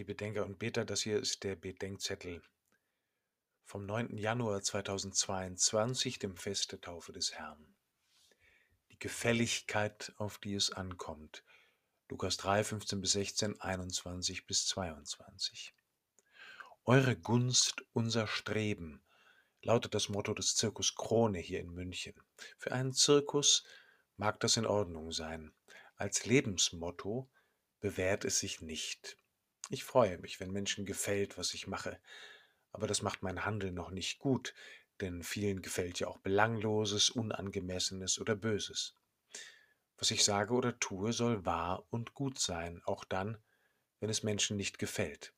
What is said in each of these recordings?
Liebe Denker und Beter, das hier ist der Bedenkzettel vom 9. Januar 2022, dem Fest der Taufe des Herrn. Die Gefälligkeit, auf die es ankommt. Lukas 3, 15 bis 16, 21 bis 22. Eure Gunst, unser Streben, lautet das Motto des Zirkus Krone hier in München. Für einen Zirkus mag das in Ordnung sein. Als Lebensmotto bewährt es sich nicht. Ich freue mich, wenn Menschen gefällt, was ich mache, aber das macht mein Handeln noch nicht gut, denn vielen gefällt ja auch Belangloses, Unangemessenes oder Böses. Was ich sage oder tue, soll wahr und gut sein, auch dann, wenn es Menschen nicht gefällt.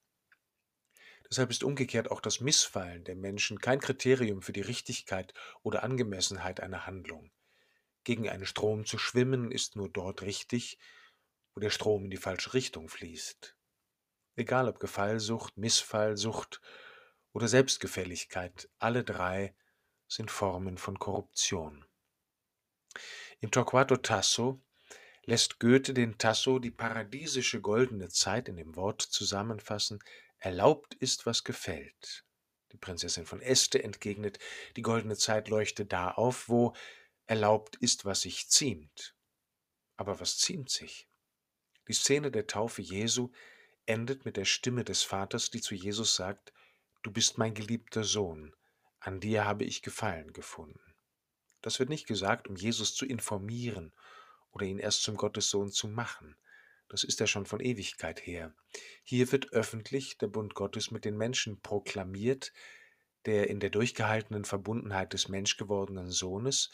Deshalb ist umgekehrt auch das Missfallen der Menschen kein Kriterium für die Richtigkeit oder Angemessenheit einer Handlung. Gegen einen Strom zu schwimmen ist nur dort richtig, wo der Strom in die falsche Richtung fließt. Egal ob Gefallsucht, Missfallsucht oder Selbstgefälligkeit, alle drei sind Formen von Korruption. Im Torquato Tasso lässt Goethe den Tasso die paradiesische goldene Zeit in dem Wort zusammenfassen, Erlaubt ist, was gefällt. Die Prinzessin von Este entgegnet, die goldene Zeit leuchte da auf, wo erlaubt ist, was sich ziemt. Aber was ziemt sich? Die Szene der Taufe Jesu endet mit der Stimme des Vaters, die zu Jesus sagt, Du bist mein geliebter Sohn, an dir habe ich Gefallen gefunden. Das wird nicht gesagt, um Jesus zu informieren oder ihn erst zum Gottessohn zu machen. Das ist ja schon von Ewigkeit her. Hier wird öffentlich der Bund Gottes mit den Menschen proklamiert, der in der durchgehaltenen Verbundenheit des menschgewordenen Sohnes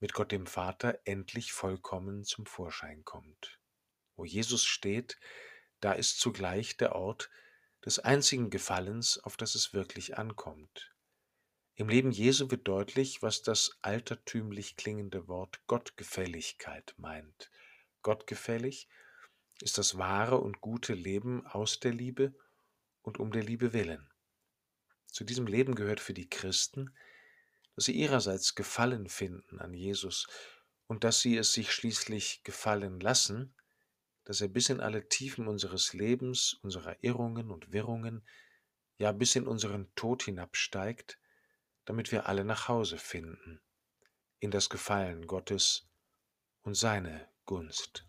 mit Gott dem Vater endlich vollkommen zum Vorschein kommt. Wo Jesus steht, da ist zugleich der Ort des einzigen Gefallens, auf das es wirklich ankommt. Im Leben Jesu wird deutlich, was das altertümlich klingende Wort Gottgefälligkeit meint. Gottgefällig ist das wahre und gute Leben aus der Liebe und um der Liebe willen. Zu diesem Leben gehört für die Christen, dass sie ihrerseits Gefallen finden an Jesus und dass sie es sich schließlich gefallen lassen, dass er bis in alle Tiefen unseres Lebens, unserer Irrungen und Wirrungen, ja bis in unseren Tod hinabsteigt, damit wir alle nach Hause finden, in das Gefallen Gottes und seine Gunst.